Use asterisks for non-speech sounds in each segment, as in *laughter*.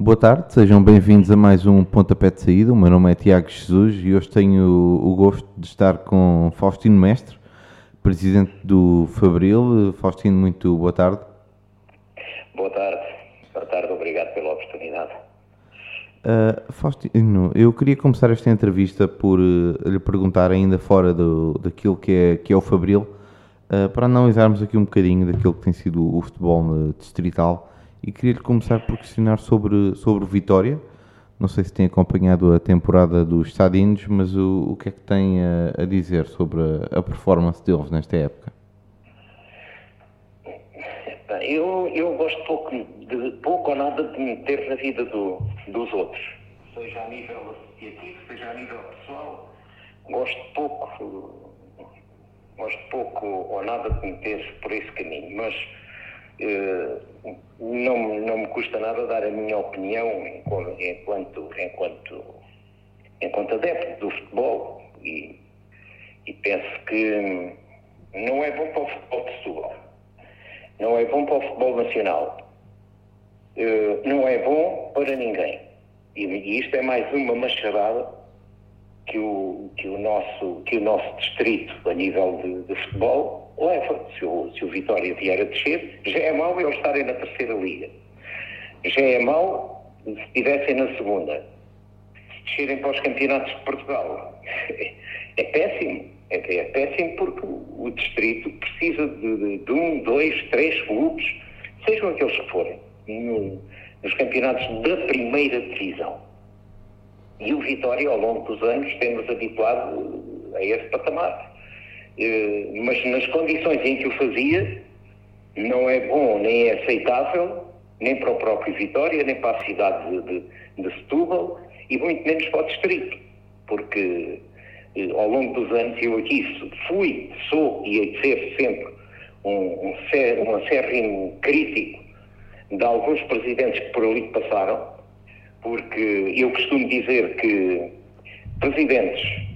Boa tarde, sejam bem-vindos a mais um Pontapé de Saída. O meu nome é Tiago Jesus e hoje tenho o gosto de estar com Faustino Mestre, presidente do Fabril. Faustino, muito boa tarde. Boa tarde, boa tarde, obrigado pela oportunidade. Uh, Faustino, eu queria começar esta entrevista por uh, lhe perguntar, ainda fora do, daquilo que é, que é o Fabril, uh, para analisarmos aqui um bocadinho daquilo que tem sido o futebol distrital e queria-lhe começar por questionar sobre, sobre o Vitória. Não sei se tem acompanhado a temporada dos Stadinos, mas o, o que é que tem a, a dizer sobre a, a, performance deles nesta época? Eu, eu gosto pouco, de, pouco ou nada de me meter na vida do, dos outros, seja a nível associativo, seja a nível pessoal. Gosto pouco, gosto pouco ou nada de me meter por esse caminho, mas não, não me custa nada dar a minha opinião enquanto, enquanto, enquanto adepto do futebol e, e penso que não é bom para o futebol de Setúbal, não é bom para o futebol nacional, eh, não é bom para ninguém. E isto é mais uma machadada que o, que o, nosso, que o nosso distrito, a nível de, de futebol, leva. Se o, se o Vitória vier a descer, já é mau eles estarem na terceira liga. Já é mau se estivessem na segunda. Se descerem para os campeonatos de Portugal. É péssimo. É, é péssimo porque o distrito precisa de, de, de, um, dois, três clubes, sejam aqueles que forem, no, nos campeonatos da primeira divisão. E o Vitória, ao longo dos anos, temos habituado a esse patamar. Eh, mas nas condições em que o fazia, não é bom nem é aceitável, nem para o próprio Vitória, nem para a cidade de, de, de Setúbal e muito menos para o distrito, porque eh, ao longo dos anos eu aqui fui, sou e hei de ser sempre um, um, um acérrimo crítico de alguns presidentes que por ali passaram, porque eu costumo dizer que presidentes,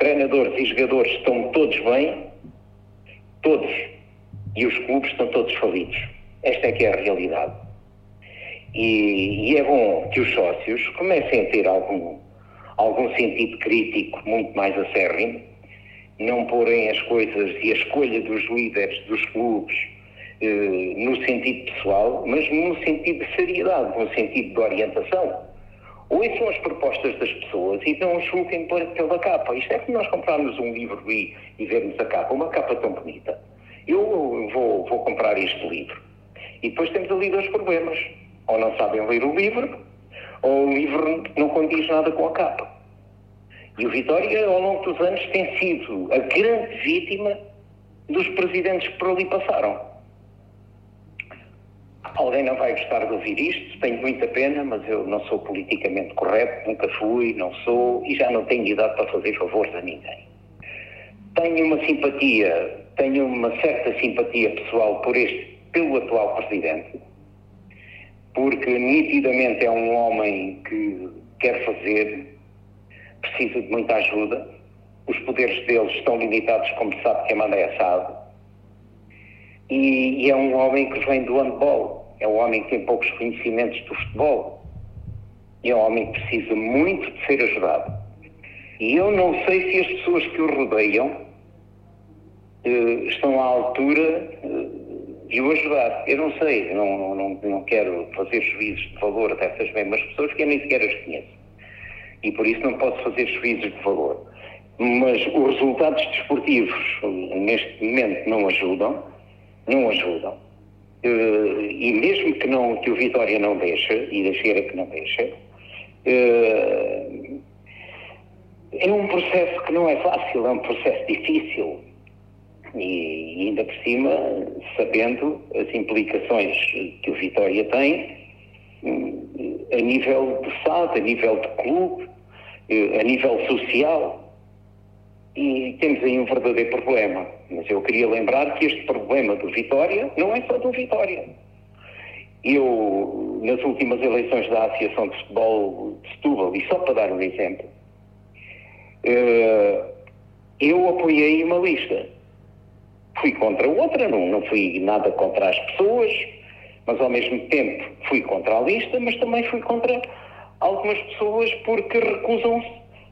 treinadores e jogadores estão todos bem, todos, e os clubes estão todos falidos. Esta é que é a realidade. E, e é bom que os sócios comecem a ter algum, algum sentido crítico muito mais acérrimo, não porem as coisas e a escolha dos líderes dos clubes eh, no sentido pessoal, mas no sentido de seriedade, no sentido de orientação. Ouçam as propostas das pessoas e não julguem pela capa. Isto é que nós comprarmos um livro e, e vermos a capa, uma capa tão bonita. Eu vou, vou comprar este livro. E depois temos ali dois problemas. Ou não sabem ler o livro, ou o livro não condiz nada com a capa. E o Vitória, ao longo dos anos, tem sido a grande vítima dos presidentes que por ali passaram. Alguém não vai gostar de ouvir isto, tenho muita pena, mas eu não sou politicamente correto, nunca fui, não sou e já não tenho idade para fazer favores a ninguém. Tenho uma simpatia, tenho uma certa simpatia pessoal por este, pelo atual presidente, porque nitidamente é um homem que quer fazer, precisa de muita ajuda, os poderes deles estão limitados, como sabe, que a manda é assado, e, e é um homem que vem do handball é um homem que tem poucos conhecimentos do futebol é um homem que precisa muito de ser ajudado. E eu não sei se as pessoas que o rodeiam eh, estão à altura eh, de o ajudar. Eu não sei, não, não, não quero fazer juízos de valor dessas mesmas pessoas que eu nem sequer as conheço. E por isso não posso fazer juízos de valor. Mas os resultados desportivos neste momento não ajudam, não ajudam. Uh, e mesmo que, não, que o Vitória não deixa, e da Cheira que não deixa, uh, é um processo que não é fácil, é um processo difícil. E, ainda por cima, sabendo as implicações que o Vitória tem a nível de SAD, a nível de clube, a nível social. E temos aí um verdadeiro problema. Mas eu queria lembrar que este problema do Vitória não é só do Vitória. Eu, nas últimas eleições da Associação de Futebol de Setúbal, e só para dar um exemplo, eh, eu apoiei uma lista. Fui contra outra, não, não fui nada contra as pessoas, mas ao mesmo tempo fui contra a lista, mas também fui contra algumas pessoas porque recusam-se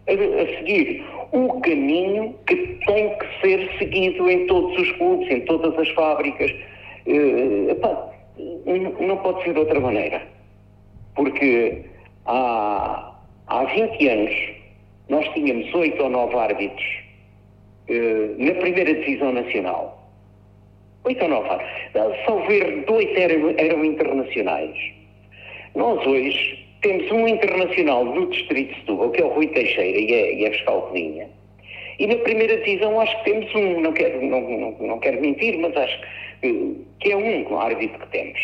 a, a, seguir o caminho que tem que ser seguido em todos os clubes, em todas as fábricas. Uh, epá, não pode ser de outra maneira. Porque há, há 20 anos nós tínhamos oito ou nove árbitros uh, na primeira divisão nacional. Oito ou nove árbitros. Só ver dois eram, eram internacionais. Nós hoje temos um internacional no Distrito de Setúbal, que é o Rui Teixeira e é, e é fiscal de linha. E na primeira divisão acho que temos um, não quero, não, não, não quero mentir, mas acho que, que é o único árbitro que temos.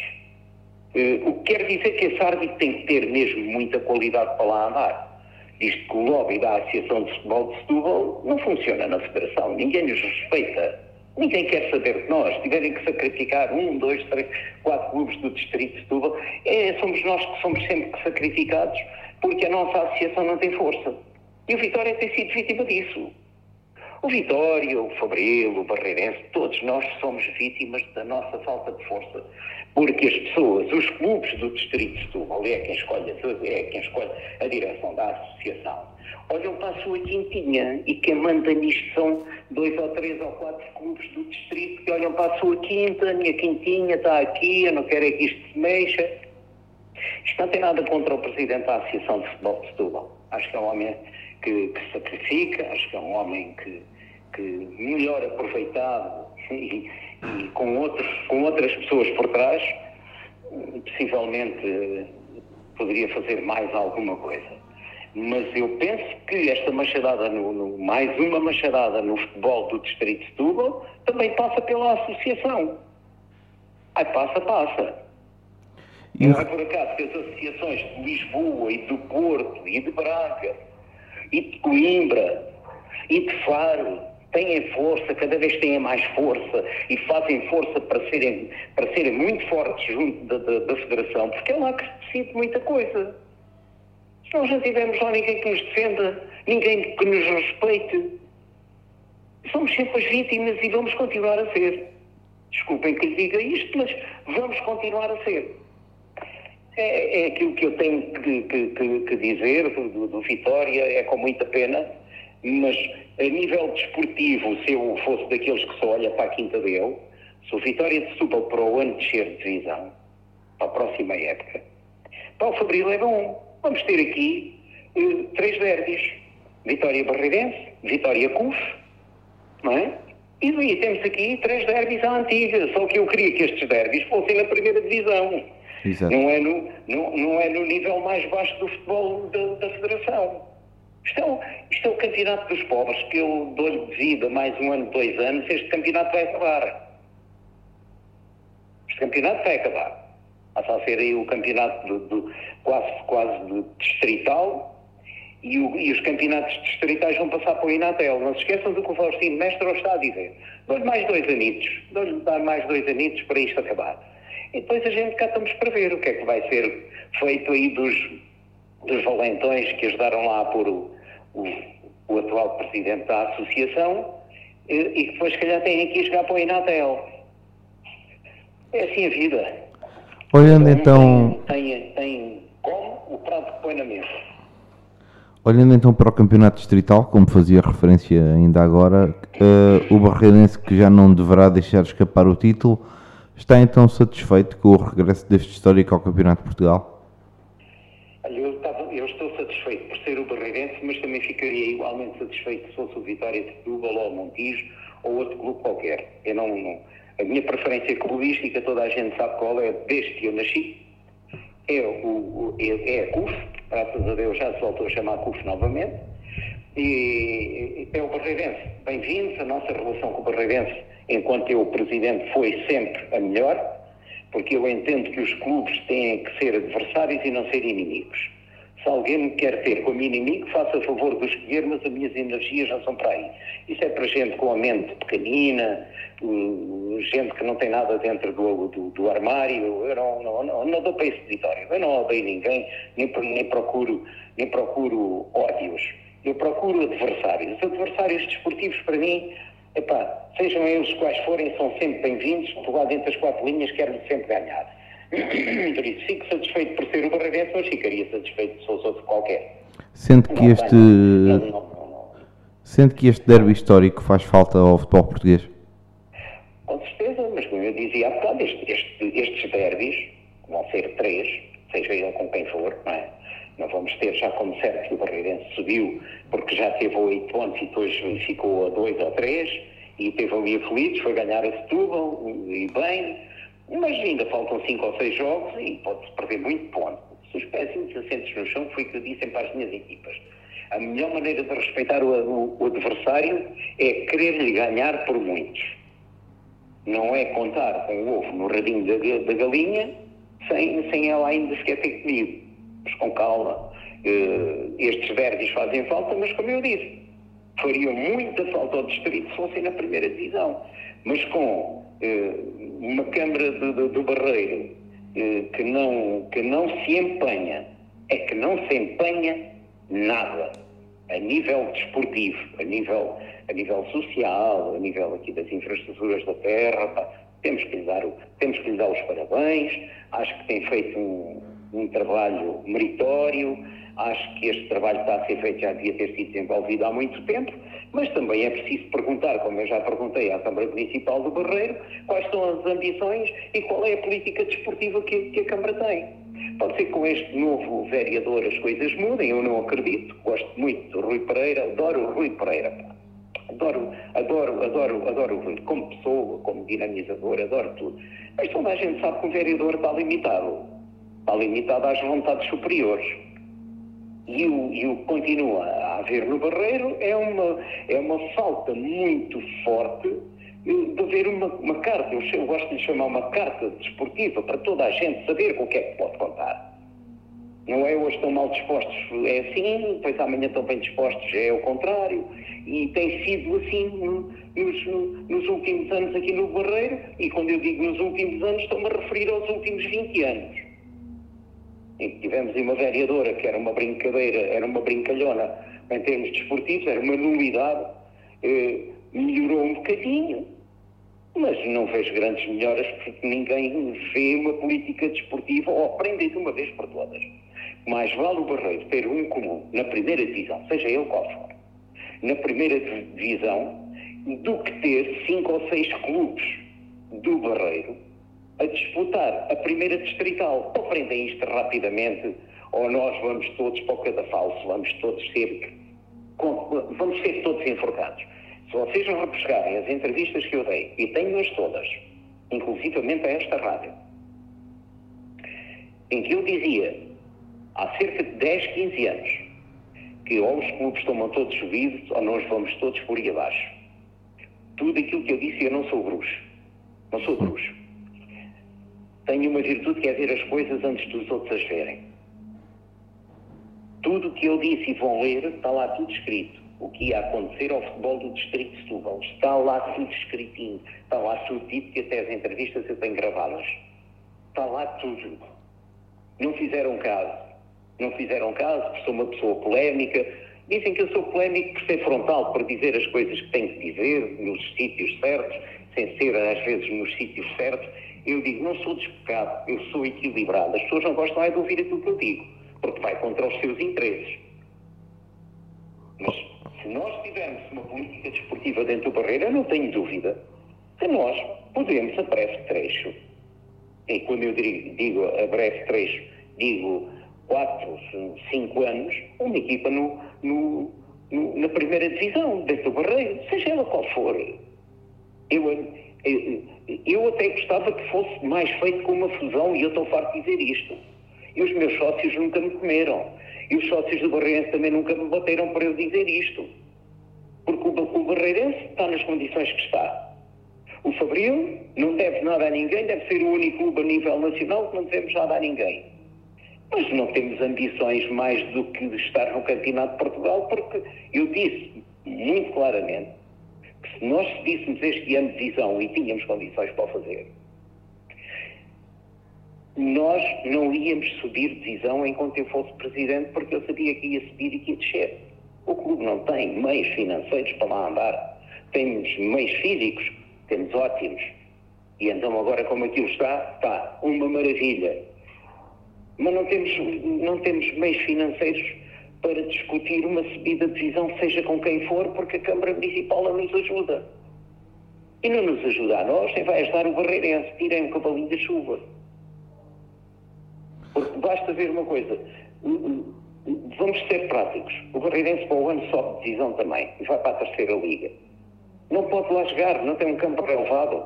Uh, o que quer dizer que esse árbitro tem que ter mesmo muita qualidade para lá andar. Diz que o lobby da Associação de Futebol de Setúbal não funciona na Federação, ninguém nos respeita. Ninguém quer saber de nós. Tiverem que sacrificar um, dois, três, quatro clubes do Distrito de Setúbal, é, somos nós que somos sempre sacrificados porque a nossa associação não tem força. E o Vitória tem sido vítima disso. O Vitória, o Fabril, o Barreirense, todos nós somos vítimas da nossa falta de força. Porque as pessoas, os clubes do Distrito de Setúbal, é quem escolhe, é quem escolhe a direção da associação, olham para a sua quintinha e quem manda nisto são dois ou três ou quatro clubes do Distrito que olham para a sua quinta, a minha quintinha está aqui, eu não quero é que isto se mexa. Isto não tem nada contra o Presidente da Associação de Futebol de Setúbal. Acho que é um homem que, que sacrifica, acho que é um homem que que melhor aproveitado e, e com, outros, com outras pessoas por trás, possivelmente poderia fazer mais alguma coisa. Mas eu penso que esta machadada, no, no, mais uma machadada no futebol do Distrito de Setúbal, também passa pela associação. Ai, passa, passa. E não é por acaso que as associações de Lisboa e do Porto e de Braga e de Coimbra e de Faro têm força, cada vez têm mais força e fazem força para serem, para serem muito fortes junto da, da, da Federação, porque é lá que se decide muita coisa. Se nós não tivermos lá ninguém que nos defenda, ninguém que nos respeite, somos sempre as vítimas e vamos continuar a ser. Desculpem que lhe diga isto, mas vamos continuar a ser. É, é aquilo que eu tenho que, que, que, que dizer do, do Vitória, é com muita pena mas a nível desportivo, se eu fosse daqueles que só olha para a quinta dele, se o Vitória de Setúbal para o ano descer de divisão, para a próxima época, para o Fabril é bom. Vamos ter aqui uh, três derbys. Vitória Barreirense, Vitória CUF, não é? E daí temos aqui três derbys à antiga, só que eu queria que estes derbys fossem na primeira divisão. Não é, no, não, não é no nível mais baixo do futebol da, da Federação. Isto é, o, isto é o campeonato dos pobres, que eu dou-lhe de vida mais um ano, dois anos, este campeonato vai acabar. Este campeonato vai acabar. Passa a ser aí o campeonato do, do quase, quase do distrital e, o, e, os campeonatos distritais vão passar para o Inatel. Não se esqueçam do que o Faustino Mestre está a dizer. Dou-lhe mais dois anitos. Dou-lhe mais dois anitos para isto acabar. E depois a gente cá estamos para ver o que é que vai ser feito aí dos, dos valentões que ajudaram lá a pôr o, o, o atual presidente da associação e, e que depois, se calhar, têm que ir jogar para o Inatel. É assim a vida. Olhando então. Tem, tem, tem como o prato que põe na mesa. Olhando então para o campeonato distrital, como fazia referência ainda agora, uh, o Barreirense que já não deverá deixar escapar o título, está então satisfeito com o regresso deste histórico ao Campeonato de Portugal? mas também ficaria igualmente satisfeito se fosse o Vitória de Setúbal ou o Montijo ou outro clube qualquer. Eu não, não, a minha preferência clubística, toda a gente sabe qual é, desde que eu nasci, é, o, é, é a CUF, graças a Deus já se voltou a chamar CUF novamente, e é o Barreirense. Bem-vindos, a nossa relação com o Barreirense, enquanto eu presidente, foi sempre a melhor, porque eu entendo que os clubes têm que ser adversários e não ser inimigos. Se alguém me quer ter como inimigo, faça favor de escolher, mas as minhas energias não são para aí. Isso é para gente com a mente pequenina, gente que não tem nada dentro do, do, do armário. Eu não, não, não, não, dou para esse vitória. Eu não odeio ninguém, nem, nem, procuro, nem procuro ódios. Eu procuro adversários. Os adversários desportivos, para mim, epá, sejam eles quais forem, são sempre bem-vindos. Do lado dentro das quatro linhas, quero sempre ganhar. Por isso, fico satisfeito por ser o Barreirense, mas ficaria satisfeito se fosse outro qualquer. Sendo que este. Não, não, não, sendo que este derby histórico faz falta ao futebol português? Com certeza, mas como eu dizia há bocado, este, este, estes derbys vão ser três, seja ele com quem for, não é? Não vamos ter já como certo que o Barreirense subiu, porque já teve oito pontos e depois ficou a dois ou três, e teve ali aflitos, foi ganhar a Setúbal, e bem, mas ainda faltam cinco ou seis jogos e pode-se perder muito ponto. Se os pés assentes no chão, foi o que eu disse sempre às minhas equipas. A melhor maneira de respeitar o, o, o adversário é querer-lhe ganhar por muitos. Não é contar com o ovo no radinho da, da galinha sem, sem ela ainda sequer ter comido. Mas com calma. Uh, estes verdes fazem falta, mas como eu disse, faria muita falta ao distrito se fossem na primeira divisão. Mas com uma Câmara do, Barreiro uh, que, não, que não se empenha, é que não se empenha nada a nível desportivo, a nível, a nível social, a nível aqui das infraestruturas da terra, pá, temos que, lhe dar, temos que lhe dar os parabéns, acho que tem feito um, um trabalho meritório, acho que este trabalho está a ser feito já devia ter sido desenvolvido há muito tempo, mas também é preciso perguntar, como eu já perguntei à Câmara Municipal do Barreiro, quais são as ambições e qual é a política desportiva que, que a Câmara tem. Pode ser que com este novo vereador as coisas mudem, eu não acredito. Gosto muito do Rui Pereira, adoro o Rui Pereira. Adoro, adoro, adoro, adoro o Rui, como pessoa, como dinamizador, adoro tudo. Mas toda a gente sabe que o vereador está limitado. Está limitado às vontades superiores. E o, e o continua a haver no Barreiro é uma, é uma falta muito forte de haver uma, uma carta, eu, gosto de chamar uma carta desportiva para toda a gente saber com o que é que pode contar. Não é hoje estão mal dispostos, é assim, depois amanhã estão bem dispostos, é o contrário. E tem sido assim nos, nos últimos anos aqui no Barreiro, e quando eu digo nos últimos anos, estou-me a referir aos últimos 20 anos. Em que tivemos uma vereadora que era uma brincadeira, era uma brincalhona em termos desportivos, era uma nulidade, eh, melhorou um bocadinho, mas não vejo grandes melhoras porque ninguém vê uma política desportiva ou aprende de uma vez por todas. Mais vale o Barreiro ter um comum na primeira divisão, seja ele qual for, na primeira divisão, do que ter cinco ou seis clubes do Barreiro a disputar a primeira distrital. Aprendem isto rapidamente ou nós vamos todos para o cadafalso, vamos todos ser, vamos ser todos enforcados. Se vocês repescarem as entrevistas que eu dei, e tenho-as todas, inclusivamente a esta rádio, em que eu dizia, há cerca de 10, 15 anos, que ou os clubes estão todos subidos ou nós vamos todos por aí abaixo. Tudo aquilo que eu disse, eu não sou bruxo. Não sou bruxo. Tenho uma virtude que é ver as coisas antes dos outros as verem. Tudo o que eu disse e vão ler, está lá tudo escrito o que ia acontecer ao futebol do Distrito de Setúbal. Está lá tudo escritinho, está lá tudo dito que até as entrevistas eu tenho gravadas. Está lá tudo. Não fizeram caso. Não fizeram caso porque sou uma pessoa polémica. Dizem que eu sou polémico por ser frontal, por dizer as coisas que tenho que dizer nos sítios certos, sem ser às vezes nos sítios certos. Eu digo, não sou despecado, eu sou equilibrado. As pessoas não gostam é de ouvir aquilo que eu digo, porque vai contra os seus interesses. Mas se nós tivermos uma política desportiva dentro do Barreira, eu não tenho dúvida que nós podemos, a breve trecho, e quando eu digo a breve trecho, digo 4, 5 anos, uma equipa no, no, no, na primeira divisão, dentro do Barreiro, seja ela qual for. Eu, eu, eu até gostava que fosse mais feito com uma fusão, e eu estou farto de dizer isto. E os meus sócios nunca me comeram. E os sócios do Barreirense também nunca me bateram para eu dizer isto. Porque o, o Barreirense está nas condições que está. O Fabril não deve nada a ninguém, deve ser o único clube a nível nacional que não devemos nada a ninguém. Mas não temos ambições mais do que de estar no Campeonato de Portugal, porque eu disse muito claramente se nós pedíssemos este ano de visão e tínhamos condições para o fazer, nós não íamos subir divisão enquanto eu fosse presidente, porque eu sabia que ia subir e que ia descer. O clube não tem meios financeiros para lá andar. Temos meios físicos, temos ótimos. E então agora como aquilo está, está uma maravilha. Mas não temos, não temos meios financeiros para discutir uma subida de divisão, seja com quem for, porque a Câmara Municipal não nos ajuda. E não nos ajuda a nós, nem vai ajudar o Barreirense. Tirem um cavalinho da chuva. Porque basta ver uma coisa. Vamos ser práticos. O Barreirense para o ano sobe de divisão também e vai para a terceira liga. Não pode lá jogar, não tem um campo relevado.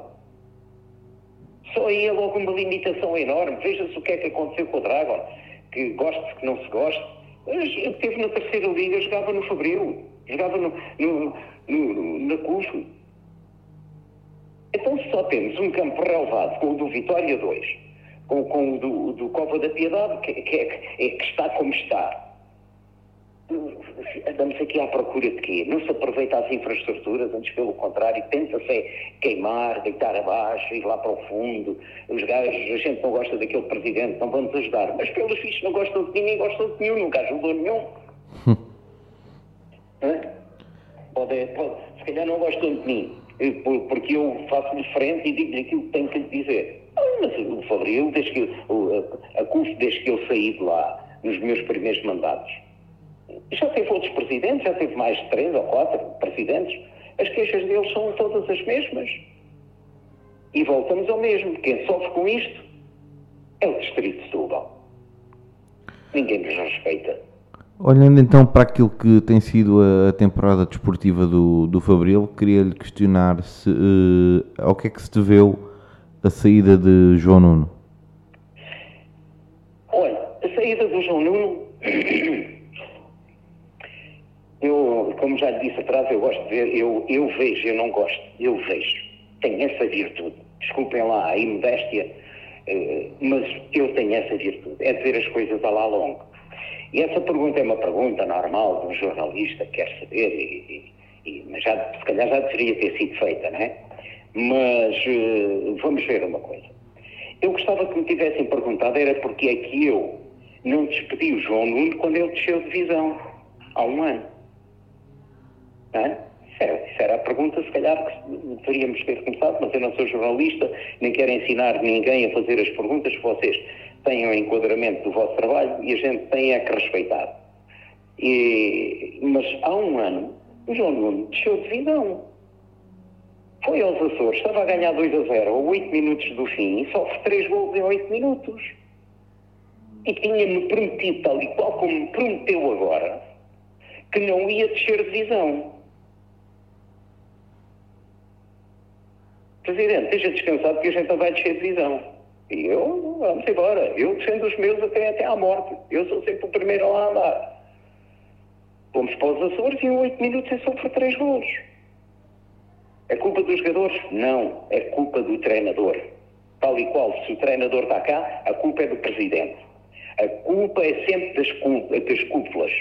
Só aí é logo uma limitação enorme. Veja-se o que é que aconteceu com o Dragon, que goste, que não se goste. Esteve na terceira liga, jogava no Fabril, jogava no, no, no, na CUFO. Então só temos um campo relevado com o do Vitória 2, com, com o do, do Cova da Piedade, que, que, é, é, que está como está andamos aqui à procura de quê? Não se aproveita as infraestruturas, antes pelo contrário, tenta-se queimar, deitar abaixo, ir lá para o fundo. Os gajos, a gente não gosta daquele presidente, não vamos ajudar. Mas pelos fichos não gostam de ninguém, gostam de nenhum, nunca ajudou nenhum. pode, pode, se calhar não gostam de mim, porque eu faço-lhe frente e digo-lhe aquilo que tenho que lhe dizer. Ah, mas o Fabril, desde que, a, a CUF, desde que eu saí de lá, nos meus primeiros mandatos, já teve outros presidentes, já teve mais de três ou quatro presidentes. As queixas deles são todas as mesmas. E voltamos ao mesmo. Quem sofre com isto é o Distrito de Setúbal. Ninguém nos respeita. Olhando então para aquilo que tem sido a temporada desportiva do, do Fabril, queria-lhe questionar se, uh, ao que é que se deveu a saída de João Nuno. Olha, a saída do João Nuno Eu, como já disse atrás, eu gosto de ver, eu, eu vejo, eu não gosto, eu vejo. Tenho essa virtude. Desculpem lá a imodéstia, eh, mas eu tenho essa virtude, é de ver as coisas a lá longo. E essa pergunta é uma pergunta normal de um jornalista que quer saber, e, e, mas já, se calhar já deveria ter sido feita, não é? Mas uh, vamos ver uma coisa. Eu gostava que me tivessem perguntado era porque é que eu não despedi o João Nuno quando ele desceu de visão, há um ano. É? Isso era a pergunta, se calhar, que deveríamos ter começado, mas eu não sou jornalista, nem quero ensinar ninguém a fazer as perguntas vocês tenham enquadramento do vosso trabalho e a gente tem é que respeitar. E, mas há um ano, o João Nuno deixou de vidão. Foi aos Açores, estava a ganhar 2 a 0 a 8 minutos do fim e sofre 3 gols em 8 minutos. E tinha-me prometido, tal e qual como me prometeu agora, que não ia descer de visão. Presidente, esteja descansado que a gente não vai descer de visão. E eu, vamos embora. Eu defendo os meus até, até à morte. Eu sou sempre o primeiro a lá andar. Fomos para os Açores e em oito minutos eu sofro três gols. É culpa dos jogadores? Não. É culpa do treinador. Tal e qual, se o treinador está cá, a culpa é do presidente. A culpa é sempre das, das cúpulas.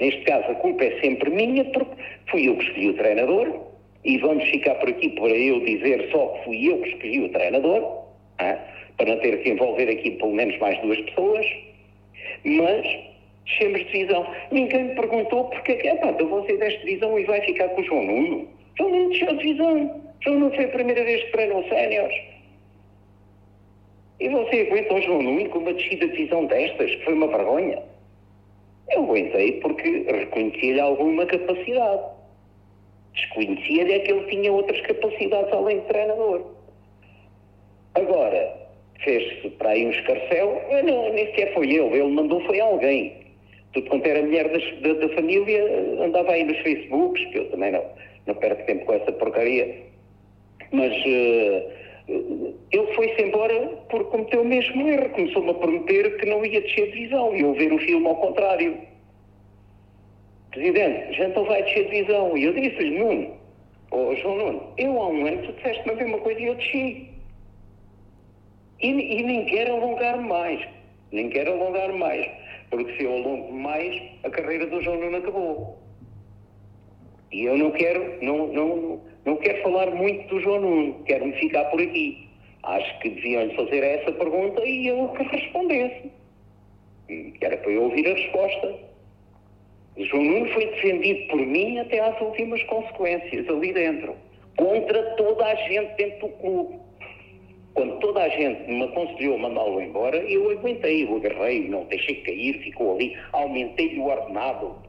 Neste caso, a culpa é sempre minha, porque fui eu que escolhi o treinador, e vamos ficar por aqui para eu dizer só que fui eu que escolhi o treinador, ah, para não ter que envolver aqui pelo menos mais duas pessoas, mas descemos de divisão. Ninguém me perguntou porque é que, então você deste divisão e vai ficar com o João Nuno. João Nuno desceu de divisão. João Nuno foi a primeira vez que treinou séniores. E você aguenta o João Nuno com uma descida de divisão destas, que foi uma vergonha? Eu aguentei porque reconhecia-lhe alguma capacidade. Desconhecia-lhe é que ele tinha outras capacidades além de treinador. Agora, fez-se para aí um escarcel, não, nem sequer foi ele, ele mandou foi alguém. Tudo quanto era mulher das, da, da, família, andava aí nos Facebooks, que eu também não, não perco tempo com essa porcaria. Mas uh, ele foi-se embora porque cometeu o mesmo erro. Começou-me a prometer que não ia descer de visão e eu ver o filme ao contrário. Presidente, já então vai descer de visão. E eu disse-lhe, Nuno, oh, João Nuno, eu há um ano tu disseste-me a mesma coisa e eu desci. E, e nem quero alongar mais. Nem quero alongar mais. Porque se eu alongo mais, a carreira do João Nuno acabou. E eu não quero, não, não, não quero falar muito do João Nuno. Quero-me ficar por aqui. Acho que deviam-lhe fazer essa pergunta e eu que respondesse. Que era para eu ouvir a resposta. João Nuno foi defendido por mim até às últimas consequências, ali dentro. Contra toda a gente dentro do clube. Quando toda a gente me aconselhou mandá-lo embora, eu aguentei, eu agarrei, não deixei cair, ficou ali, aumentei-lhe o ordenado. *coughs*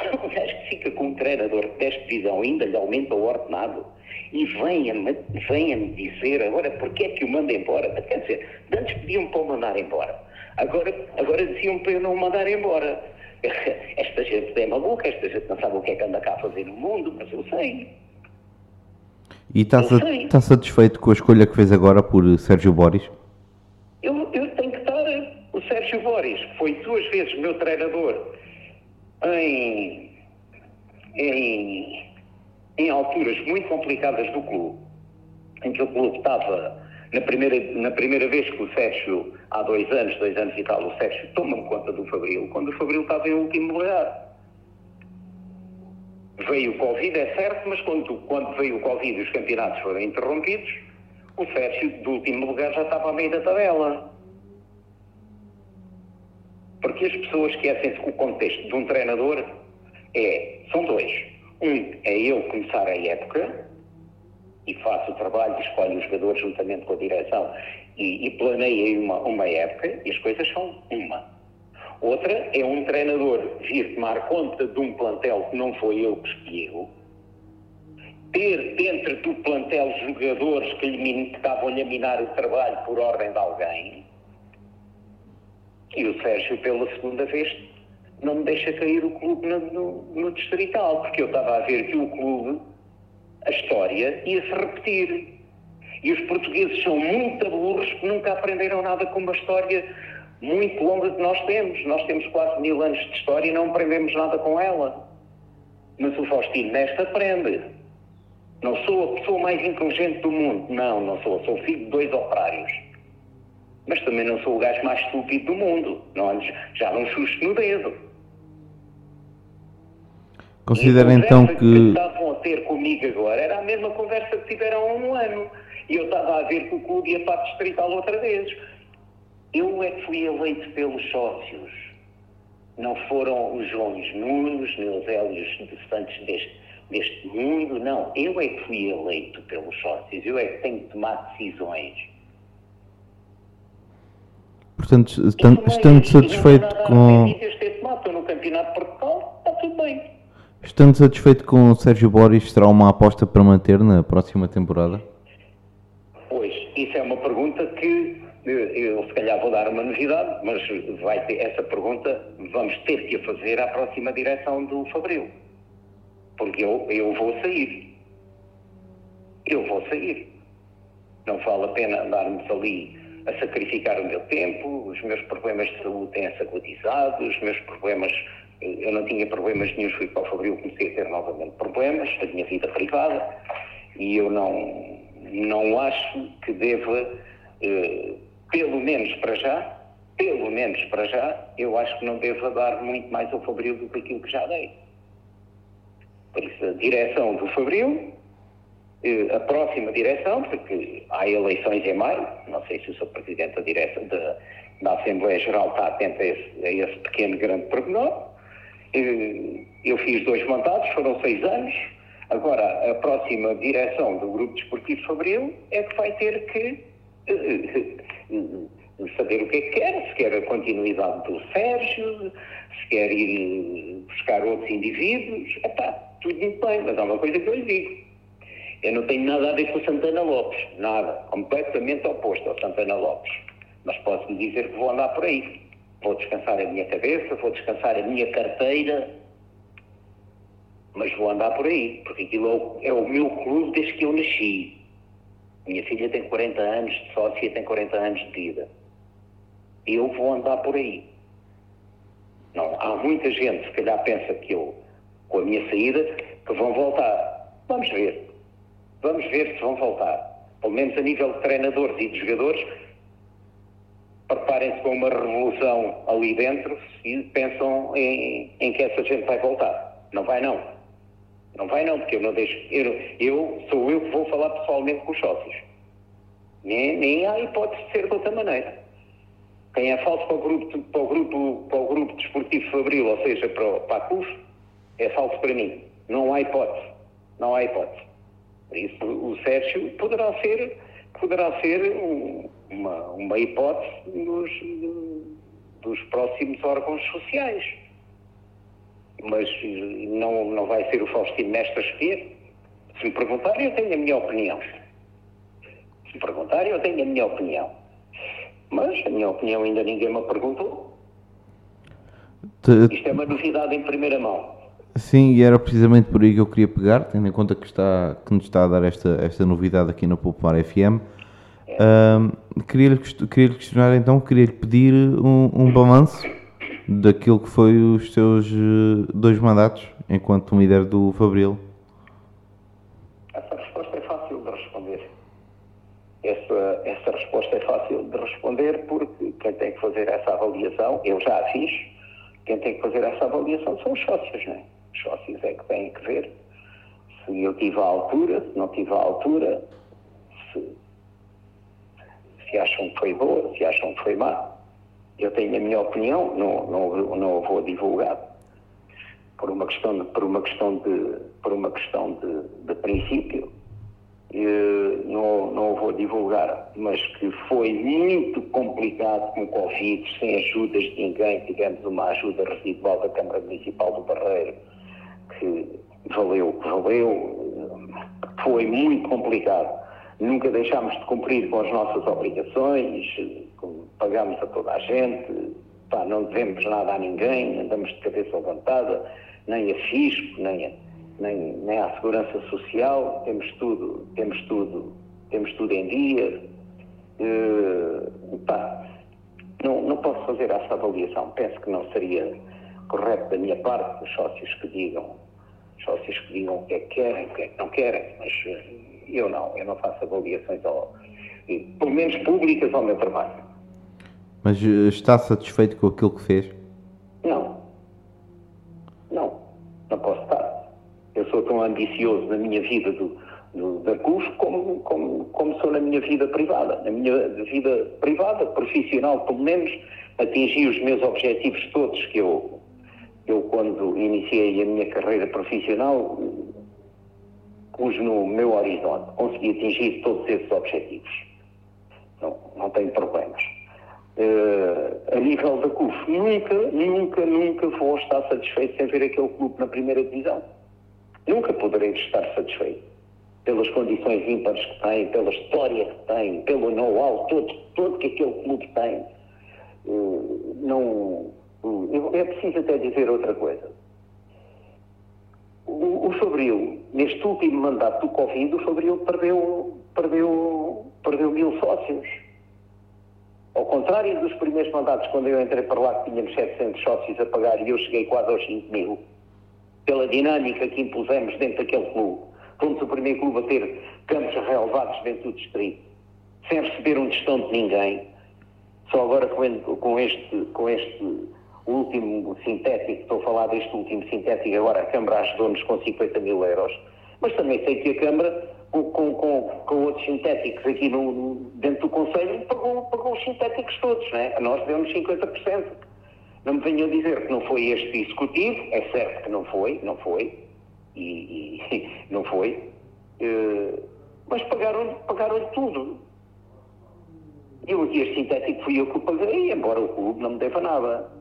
O gajo que fica com um treinador de 10 divisão ainda lhe aumenta o ordenado e venha-me venha -me dizer agora porque é que o manda embora. Quer dizer, antes pediam para o mandar embora, agora, agora diziam para eu não o mandar embora. *laughs* Esta gente é maluca, esta gente não sabe o que é que anda cá a fazer no mundo, mas eu sei. E está, está satisfeito com a escolha que fez agora por Sérgio Boris? Eu, eu tenho que estar. O Sérgio Boris foi duas vezes meu treinador em, em, em alturas muito complicadas do clube, em que o clube estava na primeira, na primeira vez que o Sérgio, há dois anos, dois anos e tal, o Sérgio toma-me conta do Fabril, quando o Fabril estava em último lugar. Veio o Covid, é certo, mas quando, quando veio o Covid e os campeonatos foram interrompidos, o Sérgio, do último lugar, já estava a meio da tabela. Porque as pessoas esquecem-se que o contexto de um treinador é, são dois. Um é eu começar a época e faço o trabalho escolho os jogadores juntamente com a direção e, e uma, uma época e as coisas são uma. Outra é um treinador vir tomar conta de um plantel que não foi eu que escolheu, ter dentro do plantel jogadores que lhe estavam-lhe a minar o trabalho por ordem de alguém. E o Sérgio, pela segunda vez, não me deixa cair o clube no, no, no distrital, porque eu estava a ver que o clube, a história, ia se repetir. E os portugueses são muito burros que nunca aprenderam nada com uma história muito longa que nós temos. Nós temos quase mil anos de história e não aprendemos nada com ela. Mas o Faustino nesta aprende. Não sou a pessoa mais inteligente do mundo. Não, não sou. Sou filho de dois operários. Mas também não sou o gajo mais estúpido do mundo. Não, já não susto no dedo. Considera então que... que estavam a ter comigo agora era a mesma conversa que tiveram há um ano. E eu estava a ver que o clube ia para a distrital outra vez. Eu é que fui eleito pelos sócios. Não foram os Joões Nunes, nem os Hélios de Santos deste, deste mundo, não. Eu é que fui eleito pelos sócios. Eu é que tenho que tomar decisões. Portanto, estando, estando satisfeito com. Estou no Campeonato de Portugal, está tudo bem. Estando satisfeito com o Sérgio Boris, será uma aposta para manter na próxima temporada? Pois, isso é uma pergunta que eu se calhar vou dar uma novidade, mas vai ter essa pergunta, vamos ter que a fazer à próxima direção do Fabril. Porque eu, eu vou sair. Eu vou sair. Não vale a pena andarmos ali a sacrificar o meu tempo, os meus problemas de saúde têm-se agudizado, os meus problemas, eu não tinha problemas nenhum, fui para o Fabril, comecei a ter novamente problemas, a minha vida privada, e eu não, não acho que deva eh, pelo menos para já, pelo menos para já, eu acho que não devo dar muito mais ao Fabril do que aquilo que já dei. Por isso, a direção do Fabril, eh, a próxima direção, porque há eleições em maio, não sei se o Sr. Presidente da, direção da, da Assembleia Geral está atento a esse, a esse pequeno grande pormenor. Eh, eu fiz dois mandatos, foram seis anos. Agora, a próxima direção do Grupo Desportivo Fabril é que vai ter que eh, saber o que é que quer, se quer a continuidade do Sérgio, se quer ir buscar outros indivíduos, está tudo muito bem, mas há uma coisa que eu lhe digo. Eu não tenho nada a ver com o Santana Lopes, nada, completamente oposto ao Santana Lopes. Mas posso lhe dizer que vou andar por aí. Vou descansar a minha cabeça, vou descansar a minha carteira, mas vou andar por aí, porque aquilo é o meu clube desde que eu nasci. Minha filha tem 40 anos de sócia, tem 40 anos de vida eu vou andar por aí. Não, há muita gente, se calhar, pensa que eu, com a minha saída, que vão voltar. Vamos ver. Vamos ver se vão voltar. Pelo menos a nível de treinadores e de jogadores, preparem-se para uma revolução ali dentro e pensam em, em, que essa gente vai voltar. Não vai não. Não vai não, porque eu não deixo. Eu, eu sou eu que vou falar pessoalmente com os sócios. Nem, nem há hipótese de ser de outra maneira. Quem é falso para o grupo, para o grupo, para o grupo desportivo Fabril, ou seja, para, para a CUF, é falso para mim. Não há hipótese. Não há hipótese. Por isso, o Sérgio poderá ser poderá ser um, uma, uma hipótese dos, dos próximos órgãos sociais. Mas não, não vai ser o Faustino Mestre a escolher. Se me perguntarem, eu tenho a minha opinião. Se me perguntarem, eu tenho a minha opinião. Mas a minha opinião ainda ninguém me perguntou. Isto é uma novidade em primeira mão. Sim, e era precisamente por aí que eu queria pegar, tendo em conta que, está, que nos está a dar esta, esta novidade aqui na Popular FM. Um, queria-lhe queria questionar então, queria-lhe pedir um, um balanço daquilo que foi os seus eh, dois mandatos enquanto líder do Fabril. Essa resposta é fácil de responder. Essa, essa resposta é fácil de responder porque quem tem que fazer essa avaliação, eu já a fiz, quem tem que fazer essa avaliação são os sócios, não é? Os sócios é que têm que ver se eu tive a altura, se não tive a altura, se acham que foi boa, se acham que foi má. Eu tenho a minha opinião, não, não, não vou divulgar por uma questão de, por uma questão de, por uma questão de, de princípio. não, não vou divulgar, mas que foi muito complicado com o Covid, sem ajudas de ninguém. Tivemos uma ajuda residual da Câmara Municipal do Barreiro, que valeu, valeu, foi muito complicado. Nunca deixámos de cumprir com as nossas obrigações, pagamos a toda a gente, pá, não devemos nada a ninguém, andamos de cabeça levantada, nem a fisco, nem a, nem, nem à segurança social, temos tudo, temos tudo, temos tudo em dia. Uh, pá, não, não posso fazer essa avaliação. Penso que não seria correto da minha parte os sócios que digam, os sócios que digam o que é que querem, o que é que não querem, mas eh, eu não, eu não faço avaliações ao, pelo menos públicas ao meu trabalho. Mas eh, está satisfeito com aquilo que fez? Não. Não. Não posso estar. Eu sou tão ambicioso na minha vida do, do, da CUF como, como, como sou na minha vida privada. Na minha vida privada, profissional, pelo menos, atingi os meus objetivos todos que eu, eu quando iniciei a minha carreira profissional, pus no meu horizonte. Consegui atingir todos esses objetivos. Não, não tenho problemas. Uh, a nível da CUF, nunca, nunca, nunca vou estar satisfeito sem ver aquele clube na primeira divisão. Nunca poderei estar satisfeito. Pelas condições ímpares que tem, pela história que tem, pelo know-how todo, todo que aquele clube tem. Uh, não, uh, é preciso até dizer outra coisa. O, o neste último mandato do Covid, o Fabril perdeu, perdeu, perdeu mil sócios ao contrário dos primeiros mandatos, quando eu entrei para lá, que tínhamos 700 sócios a pagar e eu cheguei quase aos 5 mil, pela dinâmica que impusemos dentro daquele clube. Fomos o primeiro clube a ter campos relevados dentro do distrito, sem receber um tostão de ninguém. Só agora com este, com este último sintético, estou a falar deste último sintético, agora a Câmara ajudou-nos com 50 mil euros. Mas também sei que a Câmara com, com, com, outros sintéticos aqui no, dentro do Conselho, pagou, pagou os sintéticos todos, né? a nós deu-nos 50%. Não me venham dizer que não foi este executivo, é certo que não foi, não foi, e, e *laughs* não foi, uh, mas pagaram-lhe pagaram tudo. Eu aqui este sintético fui eu que o paguei, embora o clube não me deva nada.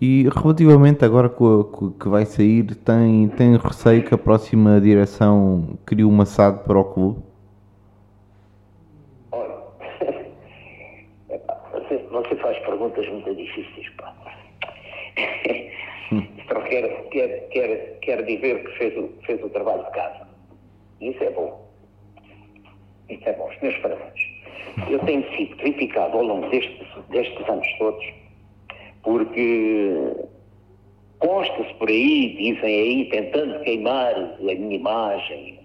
E relativamente agora que vai sair, tem, tem receio que a próxima direção crie uma SAD para o clube? Olha, *laughs* você, você faz perguntas muito difíceis, pá. *laughs* Então quer, quer, quer, quer dizer que fez o, fez o trabalho de casa. Isso é bom. Isso é bom. Os meus parabéns. Eu tenho sido criticado ao longo destes, destes anos todos porque consta-se por aí, dizem aí, tentando queimar a minha imagem,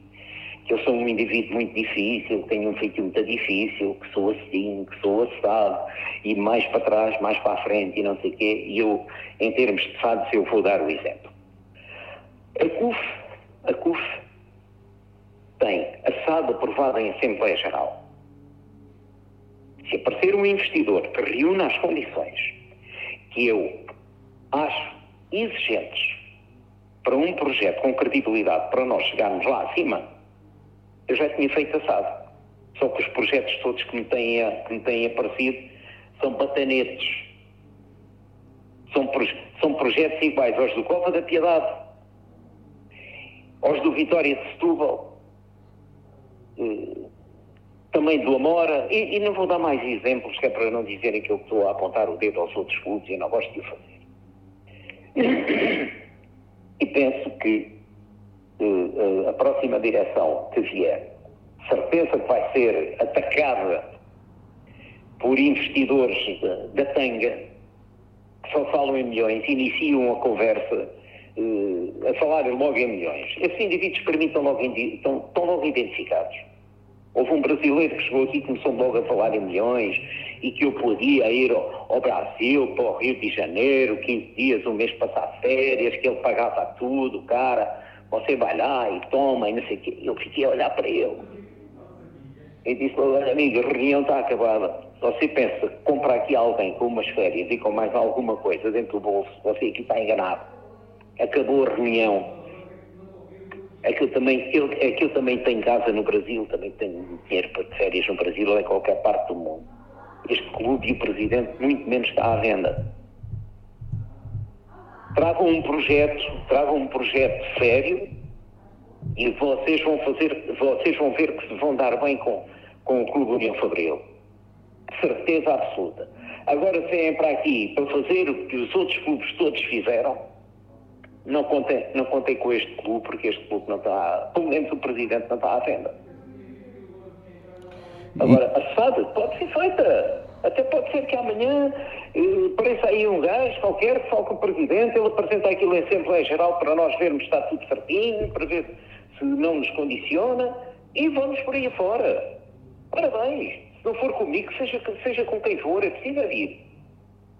que eu sou um indivíduo muito difícil, que tenho um feito muito difícil, que sou assim, que sou assado, e mais para trás, mais para a frente, e não sei o quê, e eu, em termos de fados, eu vou dar o exemplo. A CUF, a CUF tem a SAD aprovada em Assembleia Geral. Se aparecer um investidor que reúna as condições que eu acho exigentes para um projeto com credibilidade para nós chegarmos lá acima, eu já tinha feito assado. Só que os projetos todos que me têm, que me têm aparecido são batanetes. São, são projetos iguais aos do Cova da Piedade, aos do Vitória de Setúbal, eh, também do Amora, e, e, não vou dar mais exemplos, que é para não dizerem que eu estou a apontar o dedo aos outros clubes e não gosto de o fazer. *coughs* E penso que uh, a próxima direção que vier, certeza que vai ser atacada por investidores da, tanga, que só falam em milhões, iniciam a conversa uh, a falar logo em milhões. Esses indivíduos permitam logo, estão, estão logo identificados. Houve um brasileiro que chegou aqui e começou logo a falar em milhões e que eu podia ir ao, ao, Brasil, para o Rio de Janeiro, 15 dias, um mês passar férias, que ele pagava tudo, cara, você vai lá e toma e não sei o quê. Eu fiquei a olhar para ele. E disse, olha amigo, a reunião está acabada. Você pensa que compra aqui alguém com umas férias e com mais alguma coisa dentro do bolso, você aqui está enganado. Acabou a reunião Aquilo também, eu, aquilo também tem casa no Brasil, também tem dinheiro para férias no Brasil ou em qualquer parte do mundo. Este clube e o presidente muito menos está à venda. Tragam um projeto, tragam um projeto sério e vocês vão fazer, vocês vão ver que se vão dar bem com, com o Clube União Fabril. Certeza absoluta. Agora vêm para aqui para fazer o que os outros clubes todos fizeram não contei, não contei com este clube porque este clube não está, pelo menos o presidente não está à venda. Agora, a SAD pode ser feita. Até pode ser que amanhã eh, apareça aí um gajo qualquer que fale com o Presidente, ele apresenta aquilo em Assembleia Geral para nós vermos se está tudo certinho, para ver se não nos condiciona e vamos por aí fora. Parabéns. Se não for comigo, seja, seja com quem for, é preciso ir.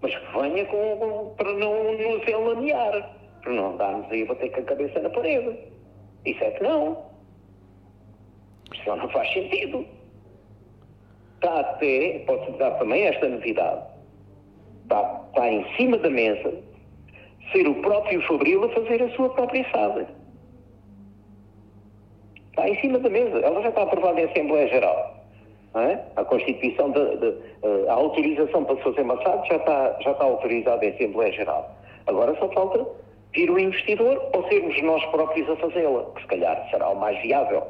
Mas que venha com, com, para não nos enlamear para não darmos aí, vou ter com a cabeça na parede. Isso é que não. Isso não faz sentido. Está até, posso dar também esta novidade, está, está em cima da mesa ser o próprio Fabril a fazer a sua própria SAD. Está em cima da mesa. Ela já está aprovada em Assembleia Geral. É? A Constituição, de, de, a autorização para se fazer SAD já está, já está autorizada em Assembleia Geral. Agora só falta vir o investidor ou sermos nós próprios a fazê-la, que se calhar será o mais viável.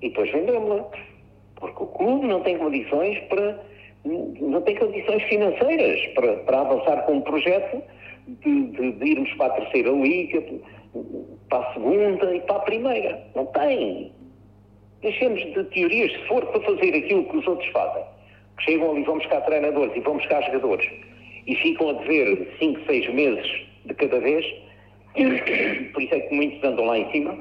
E depois vendemos-la. Porque o clube não tem condições para não tem condições financeiras para, para avançar com um projeto de, de, de, irmos para a terceira liga, para a segunda e para a primeira. Não tem. Deixemos de teorias, se for para fazer aquilo que os outros fazem, que chegam ali, vão buscar treinadores e vão buscar jogadores e ficam a dever 5, 6 meses de cada vez. Por isso é que muitos andam lá em cima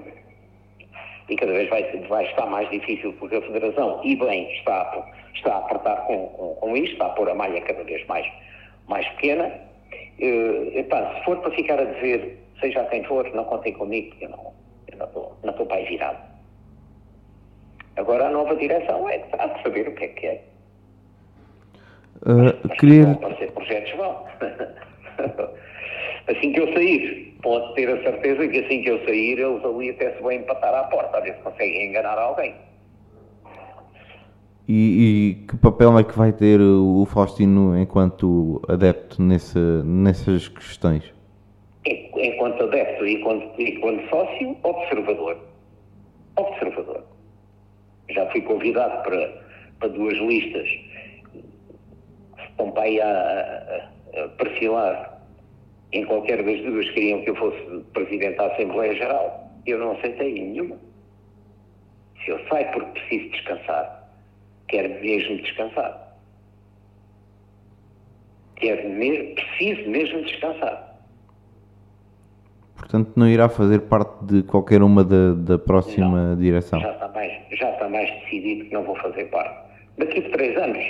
e cada vez vai, vai estar mais difícil porque a Federação, e bem, está, a, está a apertar com, com, com isto, está a pôr a malha cada vez mais, mais pequena. Uh, epá, se for para ficar a dizer, seja quem for, não contem comigo, porque eu não, eu não, estou, não estou para aí virado. Agora a nova direção é que há de saber o que é que é. Uh, queria... Vão aparecer projetos, vão. *laughs* Assim que eu sair, pode ter a certeza que assim que eu sair, eles ali até se vão empatar à porta, a ver se conseguem enganar alguém. E, e, que papel é que vai ter o Faustino enquanto adepto nesse, nessas questões? Enquanto adepto e enquanto, enquanto sócio, observador. Observador. Já fui convidado para, para duas listas estão para aí a, a, a perfilar em qualquer das duas queriam que eu fosse presidente da Assembleia Geral. Eu não aceitei nenhuma. Se eu saio porque preciso descansar, quero mesmo descansar. Quero mesmo, preciso mesmo descansar. Portanto, não irá fazer parte de qualquer uma da, da próxima não, direção? Já está, mais, já está mais decidido que não vou fazer parte. Daqui a três anos,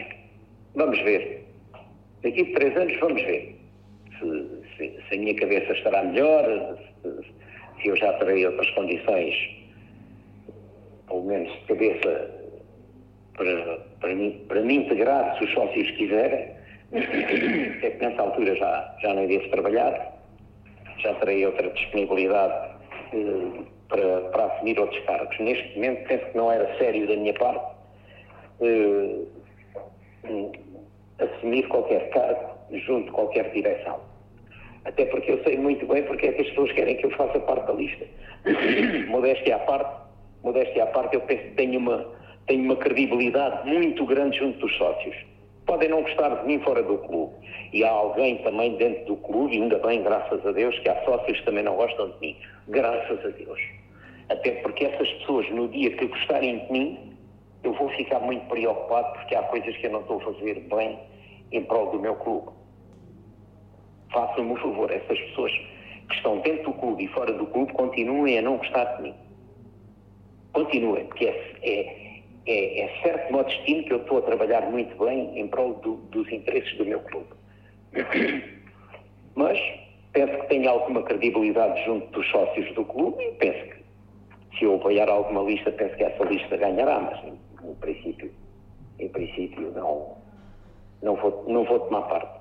vamos ver. Daqui a três anos, vamos ver se, se, se a minha cabeça estará melhor, se, se, eu já terei outras condições, pelo menos de cabeça, para, para, mim, para me integrar, se os sócios quiserem, *coughs* é que nessa altura já, já não irei trabalhar, já terei outra disponibilidade eh, para, para assumir outros cargos. Neste momento penso que não era sério da minha parte uh, assumir qualquer cargo junto de qualquer direção. Até porque eu sei muito bem porque é que as pessoas querem que eu faça parte da lista. *coughs* modéstia à parte, modéstia à parte, eu penso que tenho uma, tenho uma credibilidade muito grande junto dos sócios. Podem não gostar de mim fora do clube. E há alguém também dentro do clube, ainda bem, graças a Deus, que há sócios que também não gostam de mim. Graças a Deus. Até porque essas pessoas, no dia que gostarem de mim, eu vou ficar muito preocupado porque há coisas que eu não estou a fazer bem em prol do meu clube. Façam-me o favor, essas pessoas que estão dentro do clube e fora do clube continuem a não gostar de mim. Continuem, porque é, é, é, é certo modo destino que eu estou a trabalhar muito bem em prol do, dos interesses do meu clube. Mas penso que tenho alguma credibilidade junto dos sócios do clube e penso que se eu apoiar alguma lista, penso que essa lista ganhará, mas em, princípio, em princípio não, não, vou, não vou tomar parte.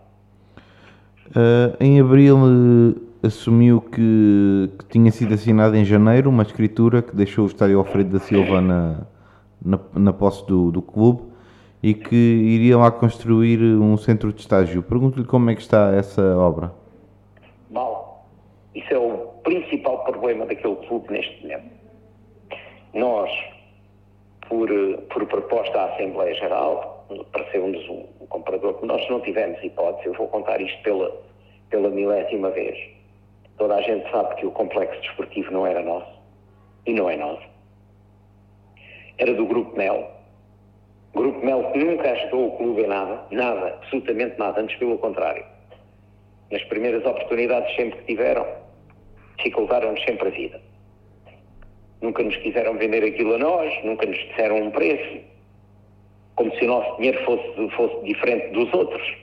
Uh, em abril uh, assumiu que, que, tinha sido assinada em janeiro uma escritura que deixou o estádio Alfredo da Silva na, na, na posse do, do clube e que iriam lá construir um centro de estágio. Pergunto-lhe como é que está essa obra. Mal. Isso é o principal problema daquele clube neste momento. Nós, por, por proposta à Assembleia Geral, pareceu-nos um, um comprador que nós não tivemos hipótese, eu vou contar isto pela, pela milésima vez. Toda a gente sabe que o complexo desportivo não era nosso, e não é nosso. Era do Grupo Mel. Grupo Mel que nunca ajudou o clube em nada, nada, absolutamente nada, antes pelo contrário. Nas primeiras oportunidades sempre que tiveram, dificultaram-nos sempre a vida nunca nos quiseram vender aquilo a nós, nunca nos disseram um preço, como se o nosso dinheiro fosse, fosse diferente dos outros.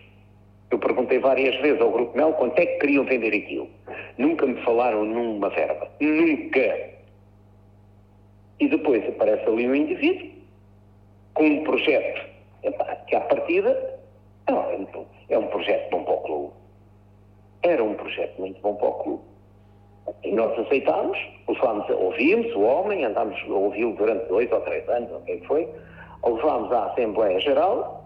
Eu perguntei várias vezes ao Grupo Mel quanto é que queriam vender aquilo. Nunca me falaram numa verba. Nunca. E depois aparece ali um indivíduo com um projeto que, à partida, não, é um projeto bom para o clube. Era um projeto muito bom para o clube. E nós aceitámos, ouvimos o homem, andámos a ouvi-lo durante dois ou três anos, o que é foi, levámos à Assembleia Geral,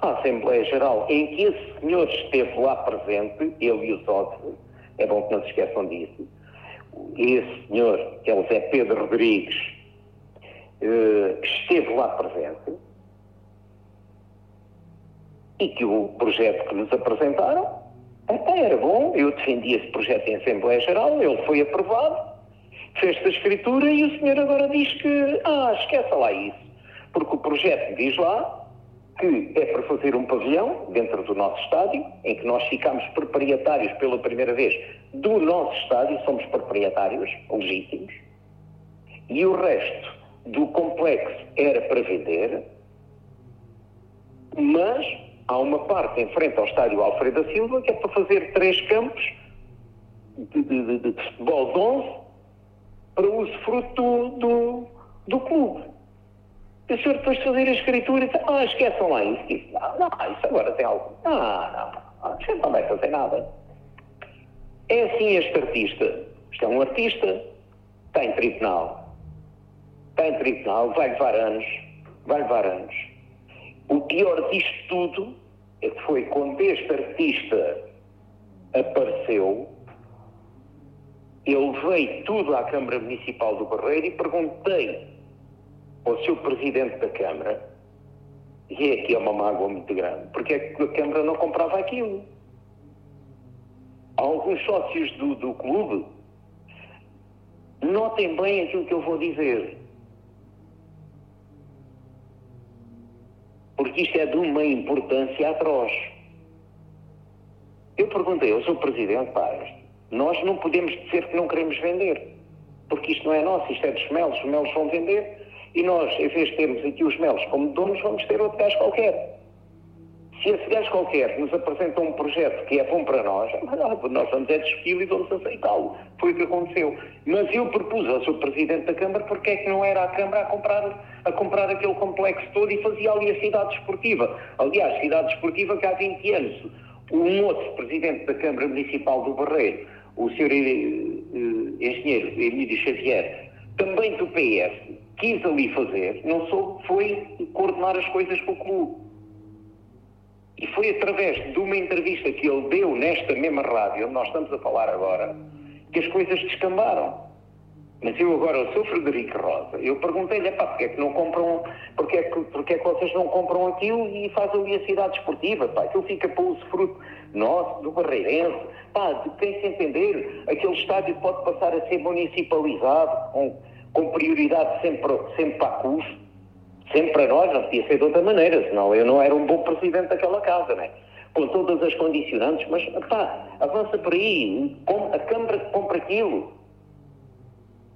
à Assembleia Geral em que esse senhor esteve lá presente, ele e os outros, é bom que não se esqueçam disso, esse senhor, que é o Zé Pedro Rodrigues, eh, esteve lá presente, e que o projeto que nos apresentaram até era bom, eu defendi esse projeto em Assembleia Geral, ele foi aprovado, fez-se a escritura e o senhor agora diz que, ah, esqueça lá isso, porque o projeto diz lá que é para fazer um pavilhão dentro do nosso estádio, em que nós ficamos proprietários pela primeira vez do nosso estádio, somos proprietários legítimos, e o resto do complexo era para vender, mas há uma parte em frente ao estádio Alfredo da Silva que é para fazer três campos de, de, de, de futebol de 11 para uso fruto do, do, do clube. E o senhor depois de fazer a escritura e disse, ah, esqueçam lá isso. Disse, não, não, isso agora tem algo. Não, não, a gente não vai fazer nada. É assim este artista. Isto é um artista, está em tribunal. Está em tribunal, vai levar anos, vai levar anos o pior disto tudo é que foi quando este artista apareceu, eu levei tudo à Câmara Municipal do Barreiro e perguntei ao seu Presidente da Câmara, e é aqui é uma mágoa muito grande, porque é que a Câmara não comprava aquilo. Alguns sócios do, do clube notem bem aquilo que eu vou dizer. porque isto é de uma importância atroz. Eu perguntei ao Sr. Presidente, pá, nós não podemos dizer que não queremos vender, porque isto não é nosso, isto é dos melos, os melos vão vender, e nós, em vez de termos aqui os melos como donos, vamos ter outro gajo qualquer. Se esse gajo qualquer nos apresenta um projeto que é bom para nós, nós vamos é discuti-lo e vamos aceitá-lo. Foi o que aconteceu. Mas eu propus ao Sr. Presidente da Câmara porque é que não era a Câmara a comprar, a comprar aquele complexo todo e fazia ali a cidade esportiva. Aliás, cidade esportiva que há 20 anos um outro Presidente da Câmara Municipal do Barreiro, o Sr. Eh, engenheiro Emílio Xavier, também do PS, quis ali fazer, não soube, foi coordenar as coisas com o clube. E foi através de uma entrevista que ele deu nesta mesma rádio, onde nós estamos a falar agora, que as coisas descambaram. Mas eu agora sou Frederico Rosa. Eu perguntei-lhe, pá, porque é que não compram, porque é que, porque é que vocês não compram aquilo e fazem ali a cidade esportiva, pá, aquilo fica para o fruto nosso, do Barreirense, pá, tem se entender, aquele estádio pode passar a ser municipalizado com prioridade sempre, sempre para a CUF, sempre para nós, não podia ser de outra maneira, senão eu não era um bom presidente daquela casa, né? Com todas as condicionantes, mas pá, avança por aí, a Câmara compra aquilo.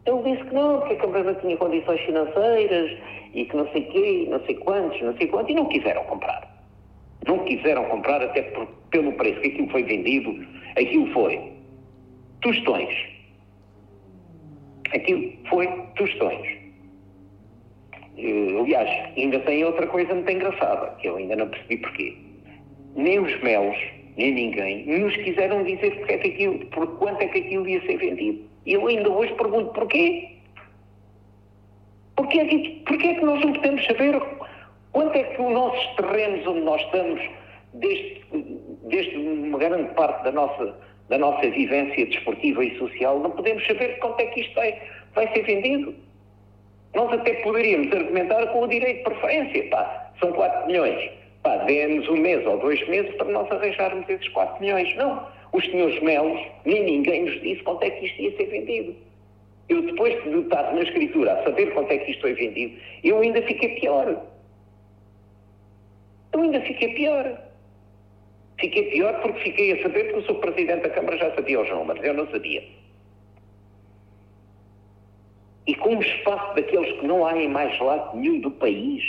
Ele disse que não, porque a Câmara não tinha condições financeiras e que não sei quê, não sei quantos, não sei quantos, e não quiseram comprar. Não quiseram comprar até por, pelo preço que aquilo foi vendido, aquilo foi tostões. Aquilo foi tostões. Uh, aliás, ainda tem outra coisa muito engraçada, que eu ainda não percebi porquê. Nem os melos, nem ninguém, nos quiseram dizer porque é que aquilo, por quanto é que aquilo ia ser vendido. E eu ainda hoje pergunto porquê. Porquê é que, porquê é que nós não podemos saber quanto é que os nossos terrenos onde nós estamos, desde, desde uma grande parte da nossa, da nossa vivência desportiva e social, não podemos saber quanto é que isto vai, vai ser vendido? Nós até poderíamos argumentar com o direito de preferência. Pá, são 4 milhões. Pá, dê-nos um mês ou dois meses para nós arranjarmos esses 4 milhões. Não. Os senhores Melos, nem ninguém nos disse quanto é que isto ia ser vendido. Eu, depois de estar na escritura a saber quanto é que isto foi vendido, eu ainda fiquei pior. Eu ainda fiquei pior. Fiquei pior porque fiquei a saber que o seu Presidente da Câmara já sabia os números. Eu não sabia. E com um espaço daqueles que não há em mais lado nenhum do país,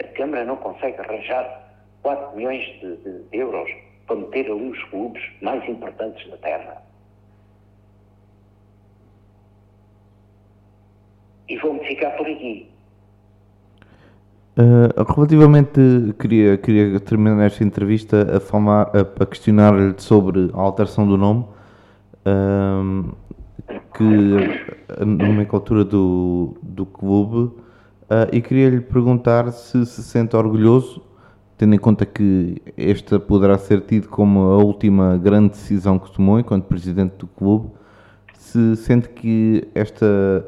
a Câmara não consegue arranjar 4 milhões de, de euros para meter ali os clubes mais importantes da Terra. E vou-me ficar por aqui. Uh, relativamente, queria, queria terminar esta entrevista a, falar, a, a questionar-lhe sobre a alteração do nome, uh, que a nomenclatura do, do clube, uh, e queria lhe perguntar se se sente orgulhoso tendo em conta que esta poderá ser tido como a última grande decisão que tomou enquanto presidente do clube, se sente que esta,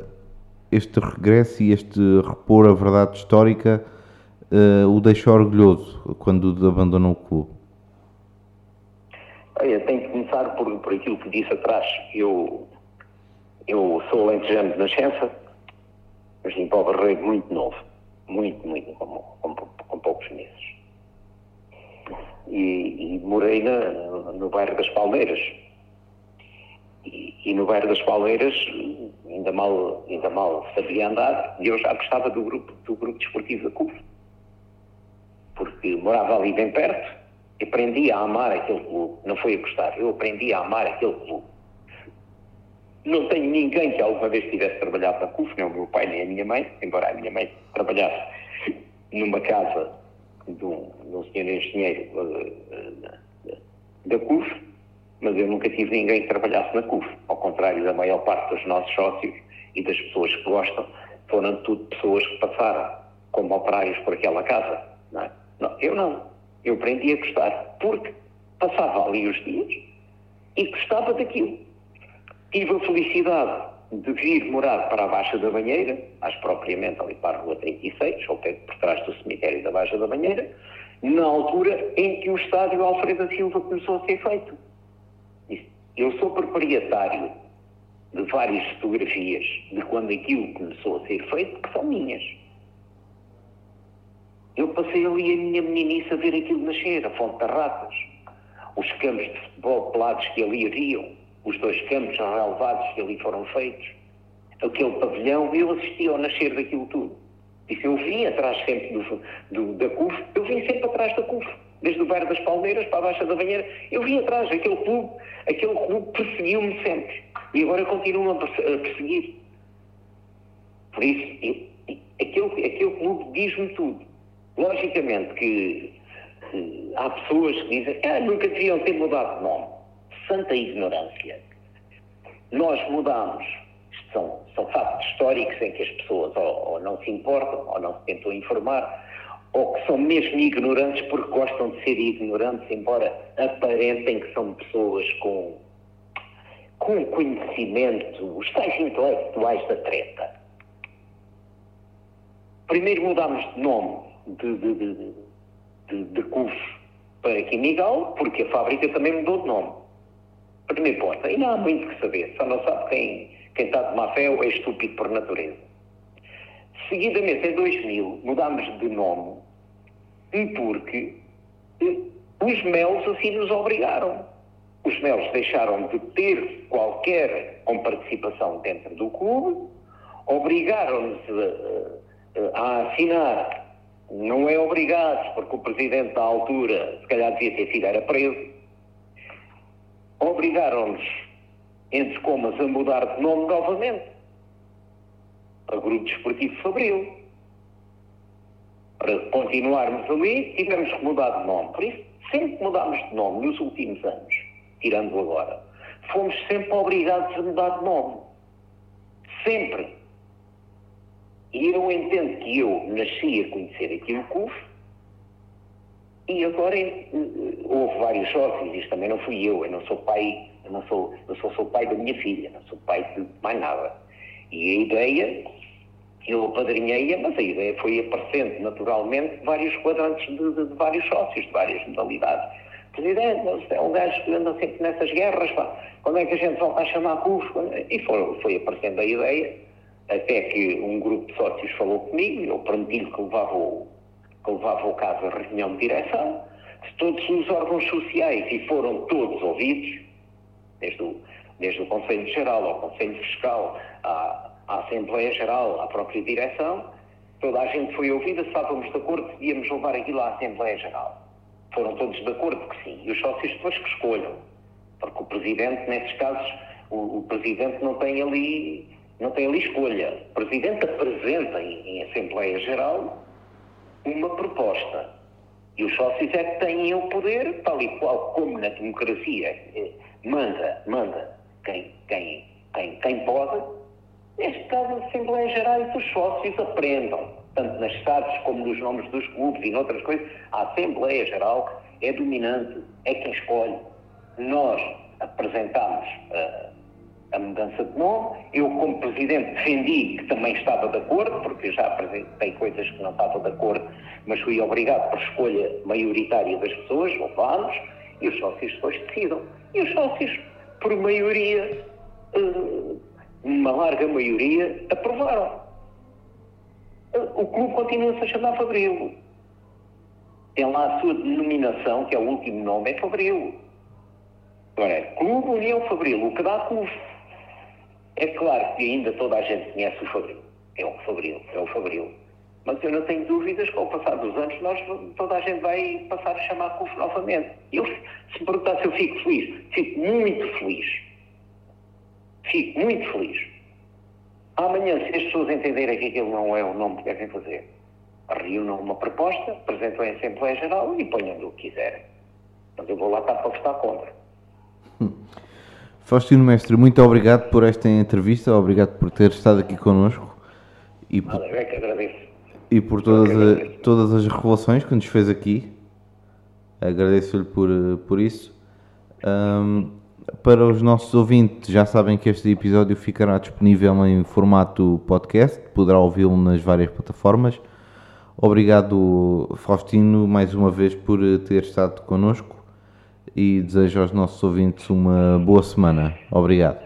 este regresso e este repor a verdade histórica uh, o deixou orgulhoso quando abandonou o clube? Eu tenho que começar por, por aquilo que disse atrás. Eu, eu sou alentejano de nascença, mas vim para o Barreiro muito novo, muito, muito, com, com, com poucos meses e, e morei na, no bairro das Palmeiras. E, e, no bairro das Palmeiras ainda mal, ainda mal sabia andar e eu já gostava do grupo, do grupo desportivo da CUF. Porque morava ali bem perto aprendi a amar aquele clube. Não foi a gostar, eu aprendi a amar aquele clube. Não tenho ninguém que alguma vez tivesse trabalhado na CUF, nem o meu pai nem a minha mãe, embora a minha mãe trabalhasse numa casa de um, de um senhor engenheiro uh, da CUF, mas eu nunca tive ninguém que trabalhasse na CUF. Ao contrário da maior parte dos nossos sócios e das pessoas que gostam, foram tudo pessoas que passaram como operários por aquela casa. Não, é? Não eu não. Eu aprendi a gostar, porque passava ali os dias e gostava daquilo. Tive a felicidade de vir morar para a Baixa da Banheira, mais propriamente ali para a Rua 36, ou por trás do cemitério da Baixa da Banheira, na altura em que o estádio Alfredo Silva começou a ser feito. Eu sou proprietário de várias fotografias de quando aquilo começou a ser feito, que são minhas. Eu passei ali a minha meninice a ver aquilo nascer, a Fonte das Ratas, os campos de futebol pelados que ali haviam, os dois campos relevados que ali foram feitos, aquele pavilhão, eu assisti ao nascer daquilo tudo. Isso eu vim atrás sempre do, do, da CUF, eu vim sempre atrás da CUF, desde o bairro das Palmeiras para a Baixa da Banheira, eu vim atrás, aquele clube, aquele clube perseguiu-me sempre. E agora continua a perseguir. Por isso, eu, aquele, aquele clube diz-me tudo. Logicamente que, há pessoas que dizem, ah, nunca deviam ter mudado de nome santa ignorância. nós mudamos, isto são, são fatos históricos em que as pessoas ou, ou não se importam, ou não se tentam informar, ou que são mesmo ignorantes porque gostam de ser ignorantes, embora aparentem que são pessoas com, com conhecimento, os tais intelectuais da treta. Primeiro mudámos de nome de, de, de, de, de curso para Quimigal, porque a fábrica também mudou de nome. Primeiro ponto. E não há muito que saber, só não sabe quem, quem está de má fé ou é estúpido por natureza. Seguidamente, em 2000, mudámos de nome porque eh, os MELs assim nos obrigaram. Os MELs deixaram de ter qualquer comparticipação dentro do clube, obrigaram-nos a, a, a assinar não é obrigado, porque o presidente da altura, se calhar devia ter sido, era preso. Obrigaram-nos, entre comas, a mudar de nome novamente. A Grupo Desportivo Fabril. Para continuarmos ali, tivemos que mudar de nome. Por isso, sempre que mudámos de nome nos últimos anos, tirando agora, fomos sempre obrigados a mudar de nome. Sempre. E eu entendo que eu nasci a conhecer aqui o CUF e agora eh, houve vários sócios, isto também não fui eu, eu não sou pai, eu não sou, eu só sou pai da minha filha, não sou pai de mais nada. E a ideia, eu apadrinhei-a, mas a ideia foi aparecendo naturalmente vários quadrantes de, de, de, vários sócios, de várias modalidades. Presidente, é um gajo que anda sempre nessas guerras, pá. quando é que a gente volta a chamar CUF? E foi, foi aparecendo a ideia até que um grupo de sócios falou comigo, eu prometi-lhe que levava o, que levava o caso à reunião de direção, de todos os órgãos sociais, e foram todos ouvidos, desde o, desde o Conselho Geral ao Conselho Fiscal, à, à Assembleia Geral, à própria direção, toda a gente foi ouvida, estávamos de acordo que devíamos levar aquilo à Assembleia Geral. Foram todos de acordo que sim, e os sócios depois que escolham, porque o Presidente, nesses casos, o, o Presidente não tem ali não tem ali escolha. O Presidente apresenta em, em Assembleia Geral uma proposta. E os sócios é que têm o poder, tal e qual como na democracia eh, manda, manda quem, quem, quem, quem pode. Neste caso, a Assembleia Geral e os sócios aprendam, tanto nas SADs como nos nomes dos clubes e noutras coisas. A Assembleia Geral é dominante, é quem escolhe. Nós apresentamos uh, a mudança de nome. Eu, como Presidente, defendi que também estava de acordo, porque já apresentei coisas que não estava de acordo, mas fui obrigado por escolha maioritária das pessoas, levámos, e os sócios depois decidam. E os sócios, por maioria, eh, uma larga maioria, aprovaram. Eh, o clube continua-se a chamar Fabril. Tem lá a sua denominação, que é o último nome, é Fabril. Agora, Clube União Fabril, o que dá clube. É claro que ainda toda a gente conhece o Fabril. É o Fabril, é o Fabril. Mas eu não tenho dúvidas que ao passar dos anos nós, toda a gente vai passar a chamar CUF novamente. Eu, se me perguntar se eu fico feliz, fico muito feliz. Fico muito feliz. Amanhã, se as pessoas entenderem que aquilo não é o nome que devem fazer, reúnam uma proposta, apresentam em Assembleia Geral e ponham o que quiserem. Mas eu vou lá estar para votar contra. *laughs* Faustino Mestre, muito obrigado por esta entrevista, obrigado por ter estado aqui connosco e por, é que agradeço. E por todas, a, todas as revelações que nos fez aqui. Agradeço-lhe por, por isso. Um, para os nossos ouvintes, já sabem que este episódio ficará disponível em formato podcast, poderá ouvi-lo nas várias plataformas. Obrigado, Faustino, mais uma vez por ter estado connosco e desejo aos nossos ouvintes uma boa semana. Obrigado.